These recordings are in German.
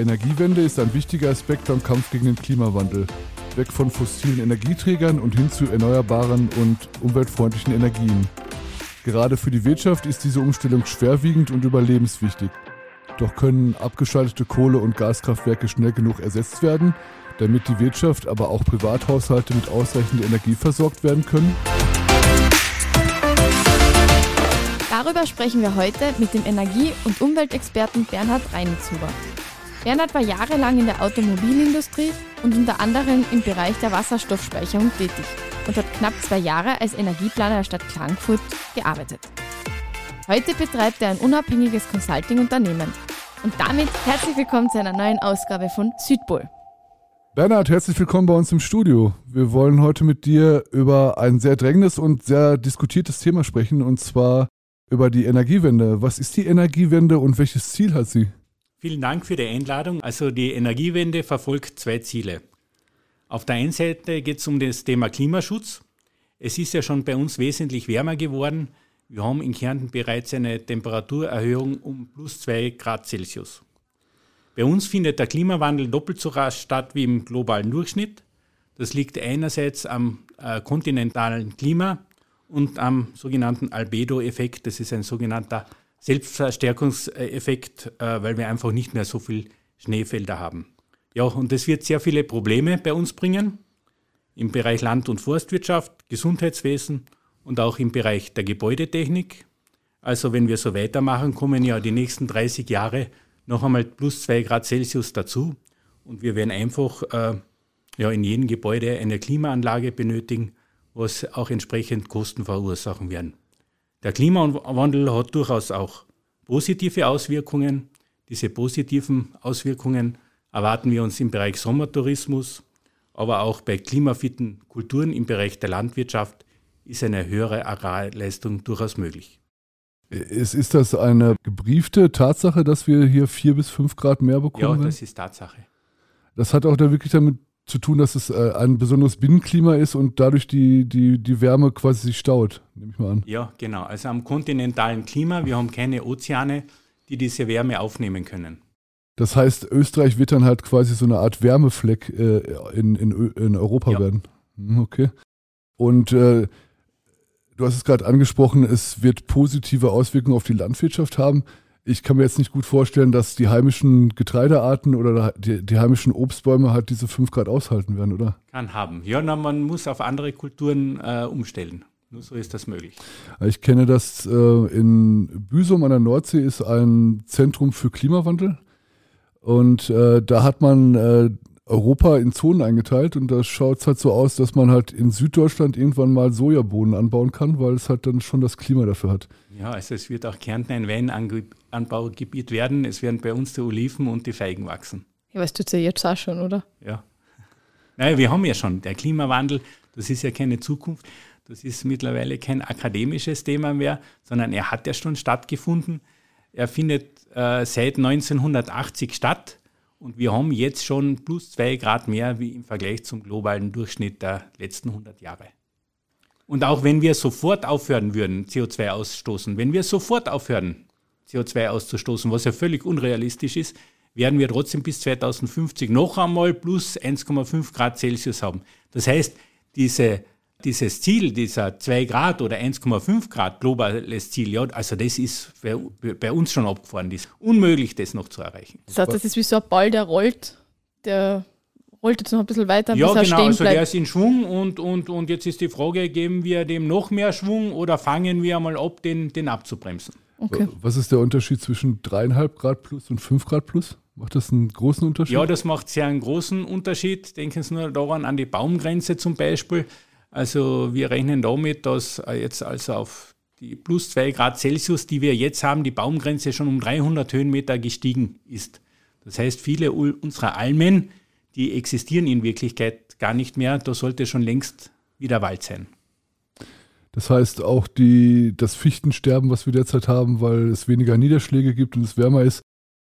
Energiewende ist ein wichtiger Aspekt beim Kampf gegen den Klimawandel. Weg von fossilen Energieträgern und hin zu erneuerbaren und umweltfreundlichen Energien. Gerade für die Wirtschaft ist diese Umstellung schwerwiegend und überlebenswichtig. Doch können abgeschaltete Kohle- und Gaskraftwerke schnell genug ersetzt werden, damit die Wirtschaft, aber auch Privathaushalte mit ausreichend Energie versorgt werden können? Darüber sprechen wir heute mit dem Energie- und Umweltexperten Bernhard Reinitzhuber. Bernhard war jahrelang in der Automobilindustrie und unter anderem im Bereich der Wasserstoffspeicherung tätig und hat knapp zwei Jahre als Energieplaner der Stadt Klagenfurt gearbeitet. Heute betreibt er ein unabhängiges Consulting-Unternehmen. Und damit herzlich willkommen zu einer neuen Ausgabe von Südpol. Bernhard, herzlich willkommen bei uns im Studio. Wir wollen heute mit dir über ein sehr drängendes und sehr diskutiertes Thema sprechen, und zwar über die Energiewende. Was ist die Energiewende und welches Ziel hat sie? Vielen Dank für die Einladung. Also die Energiewende verfolgt zwei Ziele. Auf der einen Seite geht es um das Thema Klimaschutz. Es ist ja schon bei uns wesentlich wärmer geworden. Wir haben in Kärnten bereits eine Temperaturerhöhung um plus zwei Grad Celsius. Bei uns findet der Klimawandel doppelt so rasch statt wie im globalen Durchschnitt. Das liegt einerseits am äh, kontinentalen Klima und am sogenannten Albedo-Effekt. Das ist ein sogenannter Selbstverstärkungseffekt, äh, weil wir einfach nicht mehr so viel Schneefelder haben. Ja, und das wird sehr viele Probleme bei uns bringen im Bereich Land- und Forstwirtschaft, Gesundheitswesen und auch im Bereich der Gebäudetechnik. Also wenn wir so weitermachen, kommen ja die nächsten 30 Jahre noch einmal plus zwei Grad Celsius dazu und wir werden einfach äh, ja, in jedem Gebäude eine Klimaanlage benötigen, was auch entsprechend Kosten verursachen werden. Der Klimawandel hat durchaus auch positive Auswirkungen. Diese positiven Auswirkungen erwarten wir uns im Bereich Sommertourismus, aber auch bei klimafitten Kulturen im Bereich der Landwirtschaft ist eine höhere Agrarleistung durchaus möglich. Ist, ist das eine gebriefte Tatsache, dass wir hier vier bis fünf Grad mehr bekommen? Ja, das ist Tatsache. Das hat auch da wirklich damit zu tun, dass es äh, ein besonderes Binnenklima ist und dadurch die, die, die Wärme quasi sich staut, nehme ich mal an. Ja, genau. Also am kontinentalen Klima, wir haben keine Ozeane, die diese Wärme aufnehmen können. Das heißt, Österreich wird dann halt quasi so eine Art Wärmefleck äh, in, in, in Europa ja. werden. Hm, okay. Und äh, du hast es gerade angesprochen, es wird positive Auswirkungen auf die Landwirtschaft haben ich kann mir jetzt nicht gut vorstellen, dass die heimischen Getreidearten oder die, die heimischen Obstbäume halt diese 5 Grad aushalten werden, oder? Kann haben. Ja, na, man muss auf andere Kulturen äh, umstellen. Nur so ist das möglich. Ich kenne das äh, in Büsum an der Nordsee ist ein Zentrum für Klimawandel. Und äh, da hat man äh, Europa in Zonen eingeteilt und da schaut es halt so aus, dass man halt in Süddeutschland irgendwann mal Sojabohnen anbauen kann, weil es halt dann schon das Klima dafür hat. Ja, also es wird auch Kärnten ein Weinanbaugebiet werden. Es werden bei uns die Oliven und die Feigen wachsen. Ja, was tut ja jetzt auch schon, oder? Ja. Naja, wir haben ja schon der Klimawandel, das ist ja keine Zukunft. Das ist mittlerweile kein akademisches Thema mehr, sondern er hat ja schon stattgefunden. Er findet äh, seit 1980 statt und wir haben jetzt schon plus zwei Grad mehr wie im Vergleich zum globalen Durchschnitt der letzten 100 Jahre. Und auch wenn wir sofort aufhören würden, CO2 ausstoßen, wenn wir sofort aufhören, CO2 auszustoßen, was ja völlig unrealistisch ist, werden wir trotzdem bis 2050 noch einmal plus 1,5 Grad Celsius haben. Das heißt, diese dieses Ziel, dieser 2 Grad oder 1,5 Grad globales Ziel, ja, also das ist bei, uns schon abgefahren. Das ist unmöglich, das noch zu erreichen. Das heißt, das ist wie so ein Ball, der rollt, der rollt jetzt noch ein bisschen weiter, ja, bis er genau, stehen also der ist in Schwung und, und, und jetzt ist die Frage, geben wir dem noch mehr Schwung oder fangen wir mal ab, den, den abzubremsen? Okay. Was ist der Unterschied zwischen 3,5 Grad plus und 5 Grad plus? Macht das einen großen Unterschied? Ja, das macht sehr einen großen Unterschied. Denken Sie nur daran, an die Baumgrenze zum Beispiel. Also wir rechnen damit, dass äh, jetzt also auf die plus 2 Grad Celsius, die wir jetzt haben, die Baumgrenze schon um 300 Höhenmeter gestiegen ist. Das heißt, viele unserer Almen, die existieren in Wirklichkeit gar nicht mehr. Da sollte schon längst wieder Wald sein. Das heißt, auch die, das Fichtensterben, was wir derzeit haben, weil es weniger Niederschläge gibt und es wärmer ist,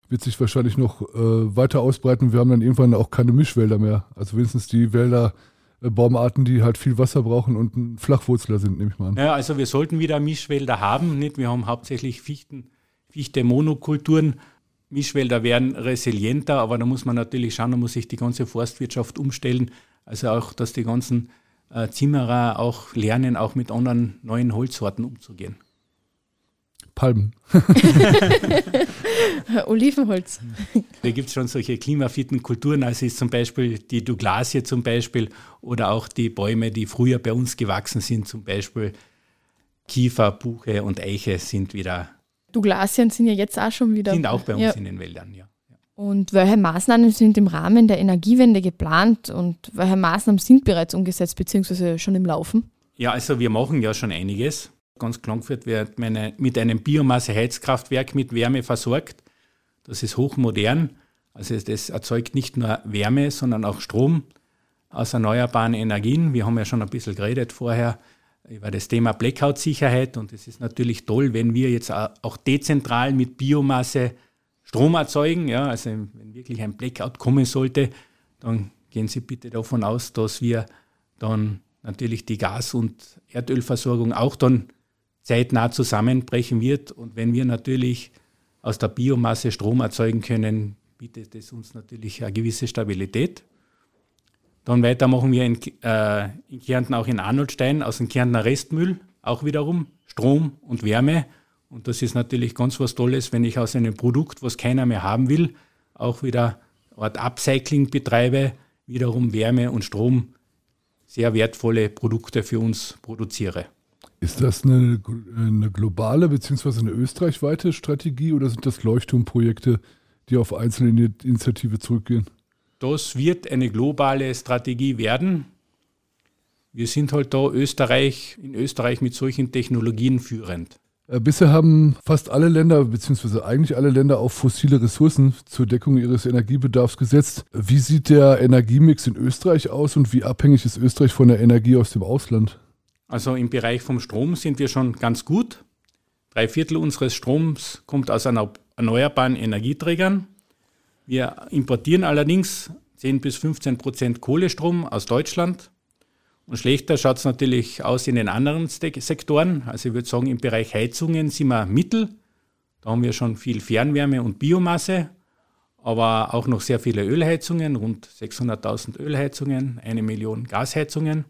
wird sich wahrscheinlich noch äh, weiter ausbreiten. Wir haben dann irgendwann auch keine Mischwälder mehr. Also wenigstens die Wälder, Baumarten, die halt viel Wasser brauchen und ein Flachwurzler sind, nehme ich mal an. Ja, also wir sollten wieder Mischwälder haben. Nicht? Wir haben hauptsächlich Fichten, Fichte-Monokulturen. Mischwälder werden resilienter, aber da muss man natürlich schauen, da muss sich die ganze Forstwirtschaft umstellen. Also auch, dass die ganzen äh, Zimmerer auch lernen, auch mit anderen neuen Holzsorten umzugehen. Palmen. Olivenholz. Da gibt es schon solche klimafitten Kulturen, also ist zum Beispiel die Douglasie zum Beispiel oder auch die Bäume, die früher bei uns gewachsen sind, zum Beispiel Kiefer, Buche und Eiche sind wieder. Douglasien sind ja jetzt auch schon wieder. Sind auch bei uns ja. in den Wäldern, ja. Und welche Maßnahmen sind im Rahmen der Energiewende geplant und welche Maßnahmen sind bereits umgesetzt bzw. schon im Laufen? Ja, also wir machen ja schon einiges. Ganz Klangfurt wird meine, mit einem Biomasse-Heizkraftwerk mit Wärme versorgt. Das ist hochmodern. Also das erzeugt nicht nur Wärme, sondern auch Strom aus erneuerbaren Energien. Wir haben ja schon ein bisschen geredet vorher über das Thema Blackout-Sicherheit und es ist natürlich toll, wenn wir jetzt auch dezentral mit Biomasse Strom erzeugen. Ja, also wenn wirklich ein Blackout kommen sollte, dann gehen Sie bitte davon aus, dass wir dann natürlich die Gas- und Erdölversorgung auch dann zeitnah zusammenbrechen wird. Und wenn wir natürlich aus der Biomasse Strom erzeugen können, bietet es uns natürlich eine gewisse Stabilität. Dann weiter machen wir in, äh, in Kärnten auch in Arnoldstein aus dem Kärntner Restmüll auch wiederum Strom und Wärme. Und das ist natürlich ganz was Tolles, wenn ich aus einem Produkt, was keiner mehr haben will, auch wieder Art Upcycling betreibe, wiederum Wärme und Strom, sehr wertvolle Produkte für uns produziere. Ist das eine, eine globale bzw. eine österreichweite Strategie oder sind das Leuchtturmprojekte, die auf einzelne Initiative zurückgehen? Das wird eine globale Strategie werden. Wir sind halt da Österreich, in Österreich mit solchen Technologien führend. Äh, bisher haben fast alle Länder, beziehungsweise eigentlich alle Länder auf fossile Ressourcen zur Deckung ihres Energiebedarfs gesetzt. Wie sieht der Energiemix in Österreich aus und wie abhängig ist Österreich von der Energie aus dem Ausland? Also im Bereich vom Strom sind wir schon ganz gut. Drei Viertel unseres Stroms kommt aus erneuerbaren Energieträgern. Wir importieren allerdings 10 bis 15 Prozent Kohlestrom aus Deutschland und schlechter schaut es natürlich aus in den anderen Sektoren. Also ich würde sagen, im Bereich Heizungen sind wir mittel. Da haben wir schon viel Fernwärme und Biomasse, aber auch noch sehr viele Ölheizungen, rund 600.000 Ölheizungen, eine Million Gasheizungen.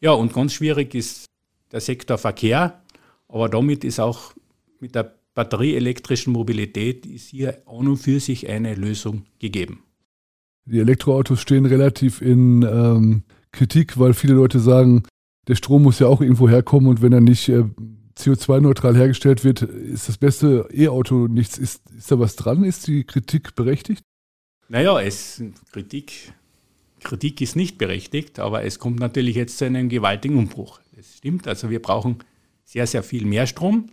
Ja, und ganz schwierig ist der Sektor Verkehr, aber damit ist auch mit der batterieelektrischen Mobilität ist hier an und für sich eine Lösung gegeben. Die Elektroautos stehen relativ in ähm, Kritik, weil viele Leute sagen, der Strom muss ja auch irgendwo herkommen und wenn er nicht äh, CO2-neutral hergestellt wird, ist das beste E-Auto nichts. Ist, ist da was dran? Ist die Kritik berechtigt? Naja, es, Kritik, Kritik ist nicht berechtigt, aber es kommt natürlich jetzt zu einem gewaltigen Umbruch. Das stimmt, also wir brauchen sehr, sehr viel mehr Strom.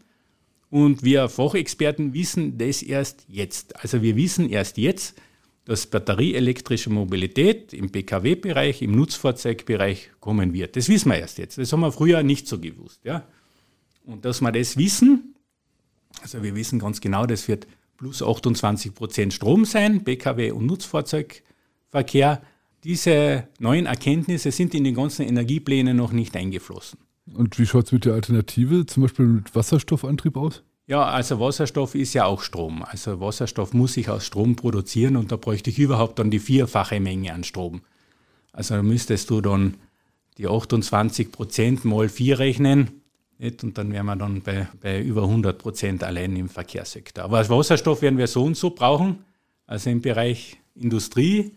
Und wir Fachexperten wissen das erst jetzt. Also wir wissen erst jetzt, dass batterieelektrische Mobilität im Pkw-Bereich, im Nutzfahrzeugbereich kommen wird. Das wissen wir erst jetzt. Das haben wir früher nicht so gewusst. Ja? Und dass wir das wissen, also wir wissen ganz genau, das wird plus 28 Prozent Strom sein, Pkw- und Nutzfahrzeugverkehr. Diese neuen Erkenntnisse sind in den ganzen Energieplänen noch nicht eingeflossen. Und wie schaut es mit der Alternative, zum Beispiel mit Wasserstoffantrieb aus? Ja, also Wasserstoff ist ja auch Strom. Also Wasserstoff muss ich aus Strom produzieren und da bräuchte ich überhaupt dann die vierfache Menge an Strom. Also da müsstest du dann die 28 Prozent mal 4 rechnen nicht? und dann wären wir dann bei, bei über 100 Prozent allein im Verkehrssektor. Aber Wasserstoff werden wir so und so brauchen, also im Bereich Industrie,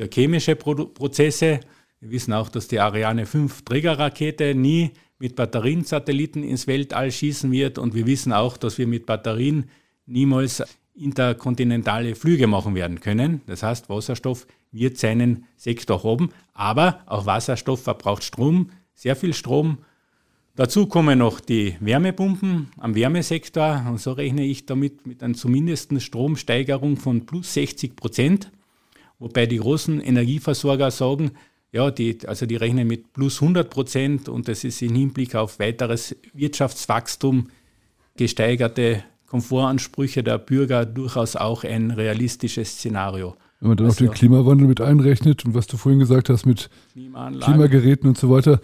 für chemische Pro Prozesse. Wir wissen auch, dass die Ariane 5 Trägerrakete nie mit Batteriensatelliten ins Weltall schießen wird. Und wir wissen auch, dass wir mit Batterien niemals interkontinentale Flüge machen werden können. Das heißt, Wasserstoff wird seinen Sektor haben, aber auch Wasserstoff verbraucht Strom, sehr viel Strom. Dazu kommen noch die Wärmepumpen am Wärmesektor und so rechne ich damit mit einer zumindest Stromsteigerung von plus 60 Prozent, wobei die großen Energieversorger sagen, ja, die, also die rechnen mit plus 100 Prozent und das ist im Hinblick auf weiteres Wirtschaftswachstum, gesteigerte Komfortansprüche der Bürger durchaus auch ein realistisches Szenario. Wenn man dann also, auch den Klimawandel mit einrechnet und was du vorhin gesagt hast mit Klimageräten und so weiter,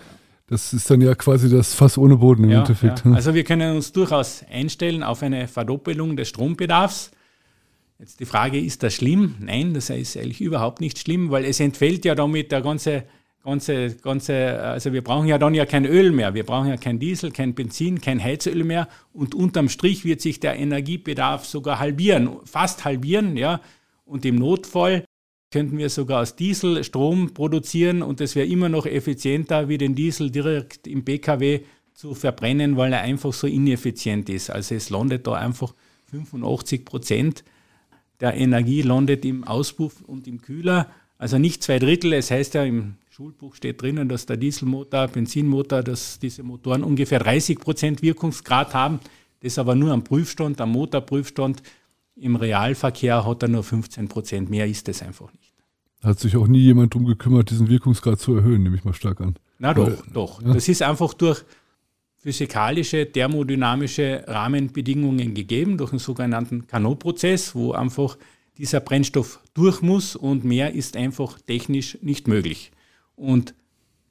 das ist dann ja quasi das Fass ohne Boden im ja, Endeffekt. Ja. Also wir können uns durchaus einstellen auf eine Verdoppelung des Strombedarfs. Jetzt die Frage, ist das schlimm? Nein, das ist eigentlich überhaupt nicht schlimm, weil es entfällt ja damit der ganze, ganze, ganze, also wir brauchen ja dann ja kein Öl mehr, wir brauchen ja kein Diesel, kein Benzin, kein Heizöl mehr und unterm Strich wird sich der Energiebedarf sogar halbieren, fast halbieren, ja. Und im Notfall könnten wir sogar aus Diesel Strom produzieren und das wäre immer noch effizienter, wie den Diesel direkt im BKW zu verbrennen, weil er einfach so ineffizient ist. Also es landet da einfach 85 Prozent der Energie landet im Auspuff und im Kühler. Also nicht zwei Drittel. Es heißt ja im Schulbuch steht drinnen, dass der Dieselmotor, Benzinmotor, dass diese Motoren ungefähr 30 Prozent Wirkungsgrad haben. Das aber nur am Prüfstand, am Motorprüfstand. Im Realverkehr hat er nur 15 Prozent. Mehr ist es einfach nicht. Hat sich auch nie jemand darum gekümmert, diesen Wirkungsgrad zu erhöhen, nehme ich mal stark an. Na doch, Weil, doch. Ja? Das ist einfach durch physikalische, thermodynamische Rahmenbedingungen gegeben, durch einen sogenannten Carnot-Prozess, wo einfach dieser Brennstoff durch muss und mehr ist einfach technisch nicht möglich. Und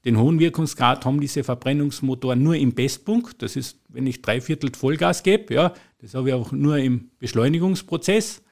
den hohen Wirkungsgrad haben diese Verbrennungsmotoren nur im Bestpunkt. Das ist, wenn ich drei Viertel Vollgas gebe. Ja, das habe ich auch nur im Beschleunigungsprozess.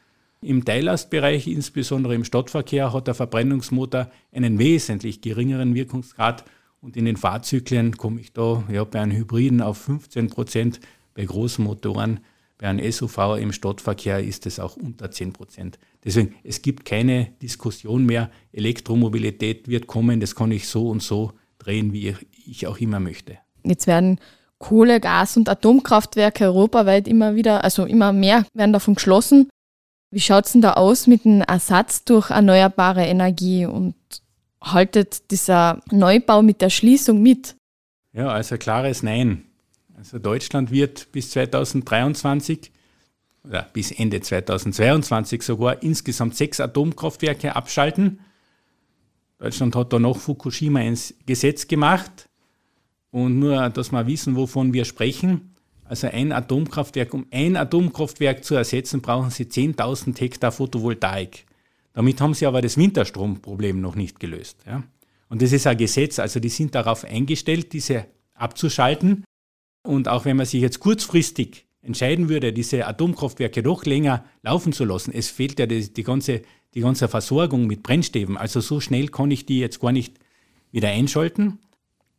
Im Teillastbereich, insbesondere im Stadtverkehr, hat der Verbrennungsmotor einen wesentlich geringeren Wirkungsgrad und in den Fahrzyklen komme ich da ja, bei einem Hybriden auf 15 Prozent, bei großen Motoren, bei einem SUV im Stadtverkehr ist es auch unter 10 Prozent. Deswegen, es gibt keine Diskussion mehr. Elektromobilität wird kommen, das kann ich so und so drehen, wie ich auch immer möchte. Jetzt werden Kohle, Gas und Atomkraftwerke europaweit immer wieder, also immer mehr werden davon geschlossen. Wie schaut es denn da aus mit dem Ersatz durch erneuerbare Energie und haltet dieser Neubau mit der Schließung mit? Ja, also klares Nein. Also Deutschland wird bis 2023 oder bis Ende 2022 sogar insgesamt sechs Atomkraftwerke abschalten. Deutschland hat da noch Fukushima ins Gesetz gemacht. Und nur, dass wir wissen, wovon wir sprechen. Also ein Atomkraftwerk, um ein Atomkraftwerk zu ersetzen, brauchen Sie 10.000 Hektar Photovoltaik. Damit haben sie aber das Winterstromproblem noch nicht gelöst. Ja. Und das ist ein Gesetz, also die sind darauf eingestellt, diese abzuschalten. Und auch wenn man sich jetzt kurzfristig entscheiden würde, diese Atomkraftwerke doch länger laufen zu lassen, es fehlt ja die, die, ganze, die ganze Versorgung mit Brennstäben. Also so schnell kann ich die jetzt gar nicht wieder einschalten.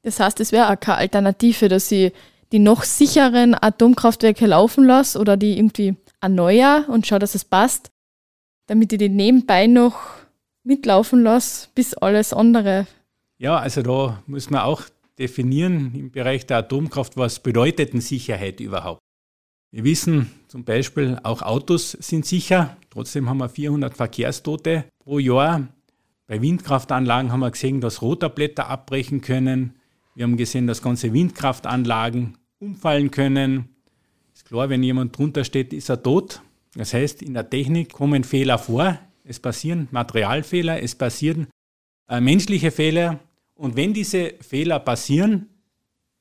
Das heißt, es wäre auch keine Alternative, dass sie die noch sicheren Atomkraftwerke laufen lasse oder die irgendwie erneuere und schaue, dass es passt damit ich die nebenbei noch mitlaufen lasse, bis alles andere. Ja, also da muss man auch definieren im Bereich der Atomkraft, was bedeutet denn Sicherheit überhaupt? Wir wissen zum Beispiel, auch Autos sind sicher. Trotzdem haben wir 400 Verkehrstote pro Jahr. Bei Windkraftanlagen haben wir gesehen, dass Rotorblätter abbrechen können. Wir haben gesehen, dass ganze Windkraftanlagen umfallen können. Ist klar, wenn jemand drunter steht, ist er tot. Das heißt, in der Technik kommen Fehler vor, es passieren Materialfehler, es passieren äh, menschliche Fehler. Und wenn diese Fehler passieren,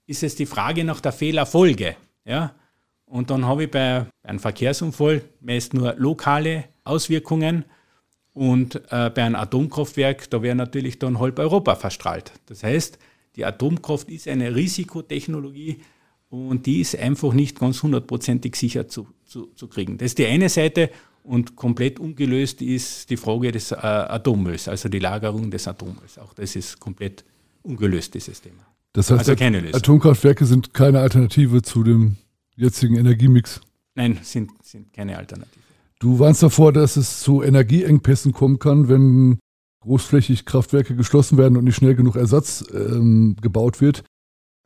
ist es die Frage nach der Fehlerfolge. Ja? Und dann habe ich bei einem Verkehrsunfall meist nur lokale Auswirkungen. Und äh, bei einem Atomkraftwerk, da wäre natürlich dann halb Europa verstrahlt. Das heißt, die Atomkraft ist eine Risikotechnologie, und die ist einfach nicht ganz hundertprozentig sicher zu, zu, zu kriegen. Das ist die eine Seite und komplett ungelöst ist die Frage des äh, Atommülls, also die Lagerung des Atommülls. Auch das ist komplett ungelöst, dieses Thema. Das heißt, also keine Lösung. Atomkraftwerke sind keine Alternative zu dem jetzigen Energiemix? Nein, sind, sind keine Alternative. Du warnst davor, dass es zu Energieengpässen kommen kann, wenn großflächig Kraftwerke geschlossen werden und nicht schnell genug Ersatz ähm, gebaut wird.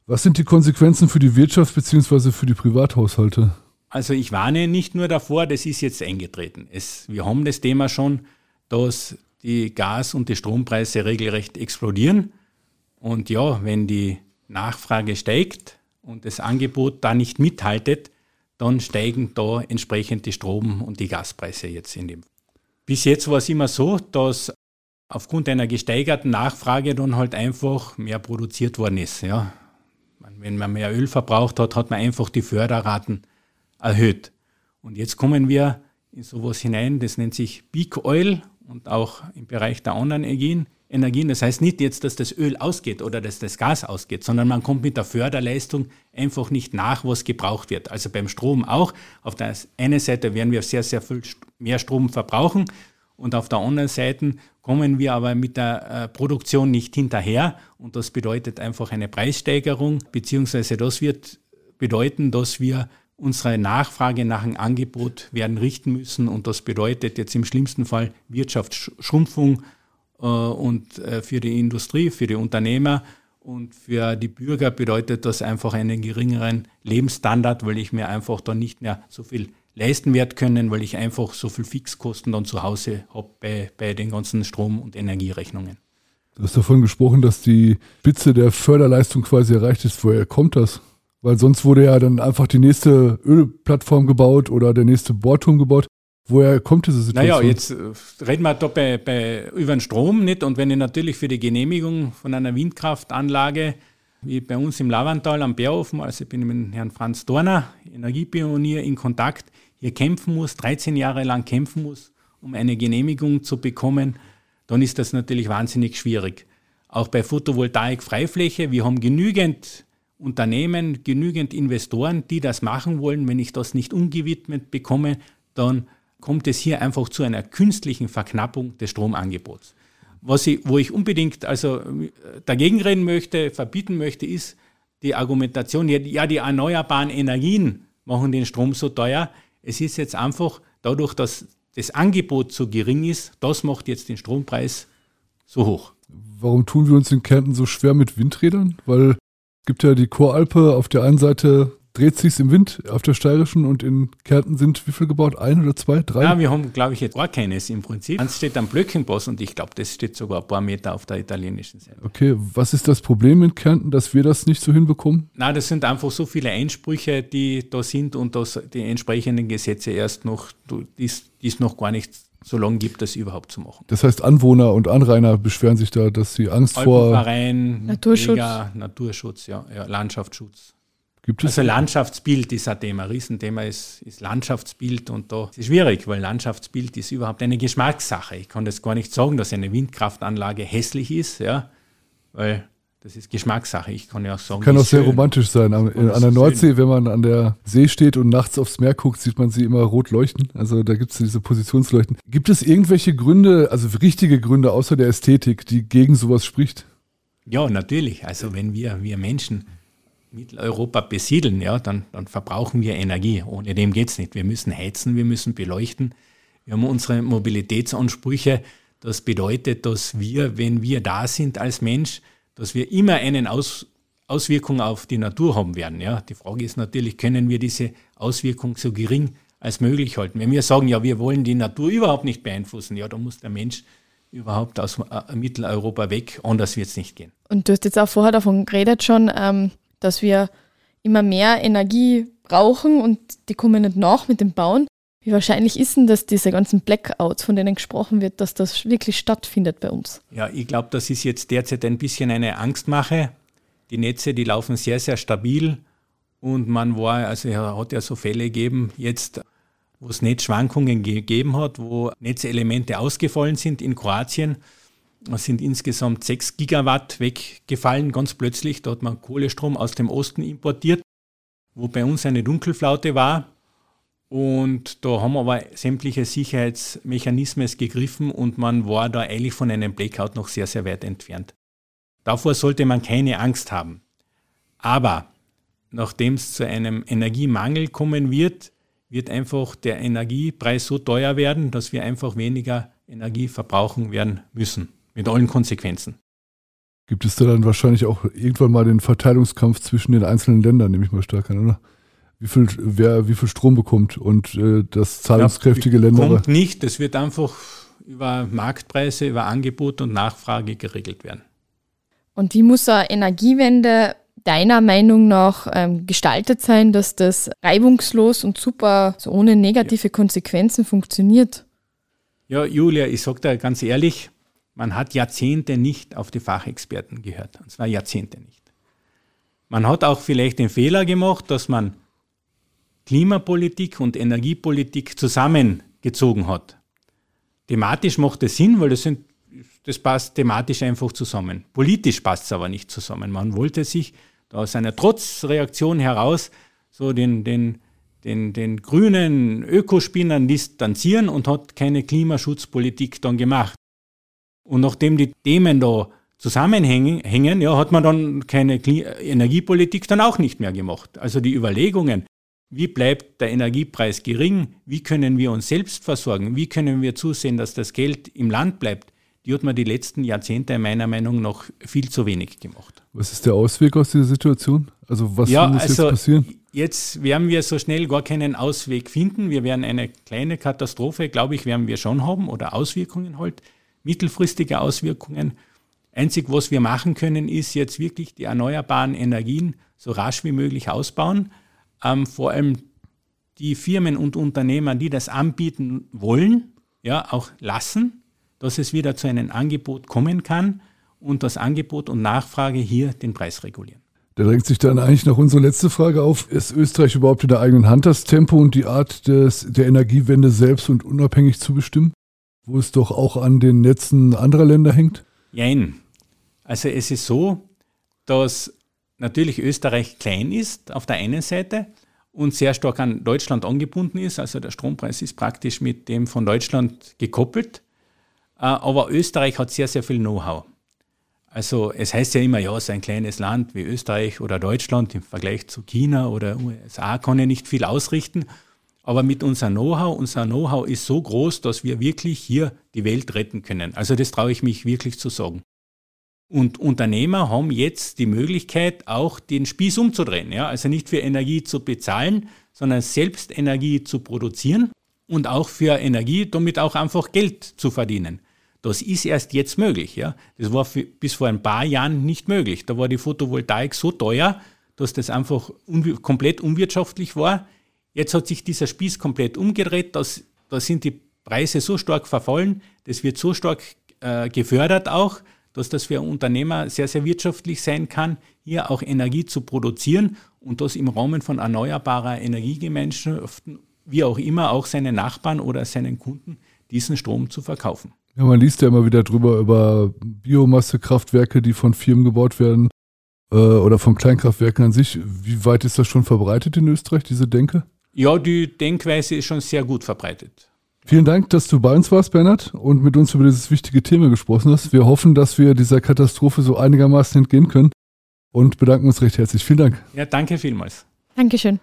Was sind die Konsequenzen für die Wirtschaft bzw. für die Privathaushalte? Also ich warne nicht nur davor, das ist jetzt eingetreten. Es, wir haben das Thema schon, dass die Gas- und die Strompreise regelrecht explodieren. Und ja, wenn die Nachfrage steigt und das Angebot da nicht mithaltet, dann steigen da entsprechend die Strom- und die Gaspreise jetzt in dem. Bis jetzt war es immer so, dass aufgrund einer gesteigerten Nachfrage dann halt einfach mehr produziert worden ist. Ja. Wenn man mehr Öl verbraucht hat, hat man einfach die Förderraten erhöht. Und jetzt kommen wir in sowas hinein, das nennt sich Peak Oil und auch im Bereich der anderen Energien. Das heißt nicht jetzt, dass das Öl ausgeht oder dass das Gas ausgeht, sondern man kommt mit der Förderleistung einfach nicht nach, was gebraucht wird. Also beim Strom auch. Auf der einen Seite werden wir sehr, sehr viel mehr Strom verbrauchen und auf der anderen Seite kommen wir aber mit der äh, Produktion nicht hinterher. Und das bedeutet einfach eine Preissteigerung, beziehungsweise das wird bedeuten, dass wir unsere Nachfrage nach einem Angebot werden richten müssen. Und das bedeutet jetzt im schlimmsten Fall Wirtschaftsschrumpfung äh, und äh, für die Industrie, für die Unternehmer. Und für die Bürger bedeutet das einfach einen geringeren Lebensstandard, weil ich mir einfach dann nicht mehr so viel leisten werde können, weil ich einfach so viel Fixkosten dann zu Hause habe bei, bei den ganzen Strom- und Energierechnungen. Du hast davon gesprochen, dass die Spitze der Förderleistung quasi erreicht ist. Woher kommt das? Weil sonst wurde ja dann einfach die nächste Ölplattform gebaut oder der nächste Bohrturm gebaut. Woher kommt diese Situation? Naja, jetzt äh, reden wir da bei, bei, über den Strom nicht. Und wenn ich natürlich für die Genehmigung von einer Windkraftanlage, wie bei uns im Lavantal am Bärhofen, also ich bin mit Herrn Franz Dorner, Energiepionier, in Kontakt, hier kämpfen muss, 13 Jahre lang kämpfen muss, um eine Genehmigung zu bekommen, dann ist das natürlich wahnsinnig schwierig. Auch bei Photovoltaik-Freifläche, wir haben genügend Unternehmen, genügend Investoren, die das machen wollen. Wenn ich das nicht ungewidmet bekomme, dann kommt es hier einfach zu einer künstlichen Verknappung des Stromangebots. Was ich, wo ich unbedingt also dagegen reden möchte, verbieten möchte, ist die Argumentation, ja, die erneuerbaren Energien machen den Strom so teuer. Es ist jetzt einfach dadurch, dass das Angebot so gering ist, das macht jetzt den Strompreis so hoch. Warum tun wir uns in Kärnten so schwer mit Windrädern? Weil es gibt ja die Choralpe auf der einen Seite dreht sich im Wind auf der Steirischen und in Kärnten sind wie viel gebaut? Ein oder zwei, drei? Ja, wir haben, glaube ich, jetzt gar keines im Prinzip. Eins steht am Blöckenboss und ich glaube, das steht sogar ein paar Meter auf der italienischen Seite. Okay, was ist das Problem in Kärnten, dass wir das nicht so hinbekommen? Na, das sind einfach so viele Einsprüche, die da sind und dass die entsprechenden Gesetze erst noch, die es noch gar nicht so lange gibt, das überhaupt zu machen. Das heißt, Anwohner und Anrainer beschweren sich da, dass sie Angst vor Naturschutz, Mega, Naturschutz, ja, ja, Landschaftsschutz. Gibt es also Landschaftsbild ist ein Thema. Ein Riesenthema ist, ist Landschaftsbild und da ist es schwierig, weil Landschaftsbild ist überhaupt eine Geschmackssache. Ich kann das gar nicht sagen, dass eine Windkraftanlage hässlich ist, ja, weil das ist Geschmackssache. Ich kann ja auch sagen, kann auch sehr schön. romantisch sein. An, an der Nordsee, schön. wenn man an der See steht und nachts aufs Meer guckt, sieht man sie immer rot leuchten. Also da gibt es diese Positionsleuchten. Gibt es irgendwelche Gründe, also richtige Gründe außer der Ästhetik, die gegen sowas spricht? Ja, natürlich. Also wenn wir, wir Menschen Mitteleuropa besiedeln, ja, dann, dann verbrauchen wir Energie. Ohne dem geht es nicht. Wir müssen heizen, wir müssen beleuchten. Wir haben unsere Mobilitätsansprüche. Das bedeutet, dass wir, wenn wir da sind als Mensch, dass wir immer eine Aus, Auswirkung auf die Natur haben werden. Ja. Die Frage ist natürlich, können wir diese Auswirkung so gering als möglich halten? Wenn wir sagen, ja, wir wollen die Natur überhaupt nicht beeinflussen, ja, dann muss der Mensch überhaupt aus äh, Mitteleuropa weg, anders wird es nicht gehen. Und du hast jetzt auch vorher davon geredet schon, ähm, dass wir immer mehr Energie brauchen und die kommen nicht nach mit dem Bauen. Wie wahrscheinlich ist denn das, diese ganzen Blackouts, von denen gesprochen wird, dass das wirklich stattfindet bei uns? Ja, ich glaube, das ist jetzt derzeit ein bisschen eine Angstmache. Die Netze, die laufen sehr, sehr stabil und man war, also hat ja so Fälle gegeben, jetzt, wo es Netzschwankungen gegeben hat, wo Netzelemente ausgefallen sind in Kroatien sind insgesamt 6 Gigawatt weggefallen, ganz plötzlich. Da hat man Kohlestrom aus dem Osten importiert, wo bei uns eine Dunkelflaute war. Und da haben aber sämtliche Sicherheitsmechanismen gegriffen und man war da eigentlich von einem Blackout noch sehr, sehr weit entfernt. Davor sollte man keine Angst haben. Aber nachdem es zu einem Energiemangel kommen wird, wird einfach der Energiepreis so teuer werden, dass wir einfach weniger Energie verbrauchen werden müssen mit allen Konsequenzen. Gibt es da dann wahrscheinlich auch irgendwann mal den Verteilungskampf zwischen den einzelnen Ländern, nehme ich mal stark an, oder? Wie viel, wer wie viel Strom bekommt und äh, das zahlungskräftige ja, Länder. Kommt nicht, das wird einfach über Marktpreise, über Angebot und Nachfrage geregelt werden. Und wie muss eine Energiewende deiner Meinung nach ähm, gestaltet sein, dass das reibungslos und super, so ohne negative ja. Konsequenzen funktioniert? Ja, Julia, ich sage dir ganz ehrlich, man hat Jahrzehnte nicht auf die Fachexperten gehört. Und zwar Jahrzehnte nicht. Man hat auch vielleicht den Fehler gemacht, dass man Klimapolitik und Energiepolitik zusammengezogen hat. Thematisch macht es Sinn, weil das sind, das passt thematisch einfach zusammen. Politisch passt es aber nicht zusammen. Man wollte sich aus einer Trotzreaktion heraus so den, den, den, den grünen Ökospinnern distanzieren und hat keine Klimaschutzpolitik dann gemacht. Und nachdem die Themen da zusammenhängen, ja, hat man dann keine Energiepolitik dann auch nicht mehr gemacht. Also die Überlegungen, wie bleibt der Energiepreis gering, wie können wir uns selbst versorgen, wie können wir zusehen, dass das Geld im Land bleibt, die hat man die letzten Jahrzehnte meiner Meinung nach viel zu wenig gemacht. Was ist der Ausweg aus dieser Situation? Also was ja, muss also jetzt passieren? Jetzt werden wir so schnell gar keinen Ausweg finden. Wir werden eine kleine Katastrophe, glaube ich, werden wir schon haben oder Auswirkungen halt, mittelfristige Auswirkungen. Einzig, was wir machen können, ist jetzt wirklich die erneuerbaren Energien so rasch wie möglich ausbauen. Ähm, vor allem die Firmen und Unternehmer, die das anbieten wollen, ja, auch lassen, dass es wieder zu einem Angebot kommen kann und das Angebot und Nachfrage hier den Preis regulieren. Da drängt sich dann eigentlich noch unsere letzte Frage auf. Ist Österreich überhaupt in der eigenen Hand, das Tempo und die Art des, der Energiewende selbst und unabhängig zu bestimmen? Wo es doch auch an den Netzen anderer Länder hängt? Nein. Also es ist so, dass natürlich Österreich klein ist auf der einen Seite und sehr stark an Deutschland angebunden ist. Also der Strompreis ist praktisch mit dem von Deutschland gekoppelt. Äh, aber Österreich hat sehr, sehr viel Know-how. Also es heißt ja immer, ja, so ein kleines Land wie Österreich oder Deutschland im Vergleich zu China oder USA kann ja nicht viel ausrichten. Aber mit unserem Know-how, unser Know-how ist so groß, dass wir wirklich hier die Welt retten können. Also das traue ich mich wirklich zu sagen. Und Unternehmer haben jetzt die Möglichkeit, auch den Spieß umzudrehen. Ja? Also nicht für Energie zu bezahlen, sondern selbst Energie zu produzieren und auch für Energie damit auch einfach Geld zu verdienen. Das ist erst jetzt möglich. Ja? Das war für, bis vor ein paar Jahren nicht möglich. Da war die Photovoltaik so teuer, dass das einfach un komplett unwirtschaftlich war. Jetzt hat sich dieser Spieß komplett umgedreht. Das, da sind die Preise so stark verfallen, das wird so stark äh, gefördert auch, dass das für Unternehmer sehr, sehr wirtschaftlich sein kann, hier auch Energie zu produzieren und das im Rahmen von erneuerbarer Energiegemeinschaften, wie auch immer, auch seinen Nachbarn oder seinen Kunden diesen Strom zu verkaufen. Ja, man liest ja immer wieder drüber über Biomassekraftwerke, die von Firmen gebaut werden äh, oder von Kleinkraftwerken an sich. Wie weit ist das schon verbreitet in Österreich, diese Denke? Ja, die Denkweise ist schon sehr gut verbreitet. Vielen Dank, dass du bei uns warst, Bernhard, und mit uns über dieses wichtige Thema gesprochen hast. Wir hoffen, dass wir dieser Katastrophe so einigermaßen entgehen können und bedanken uns recht herzlich. Vielen Dank. Ja, danke vielmals. Dankeschön.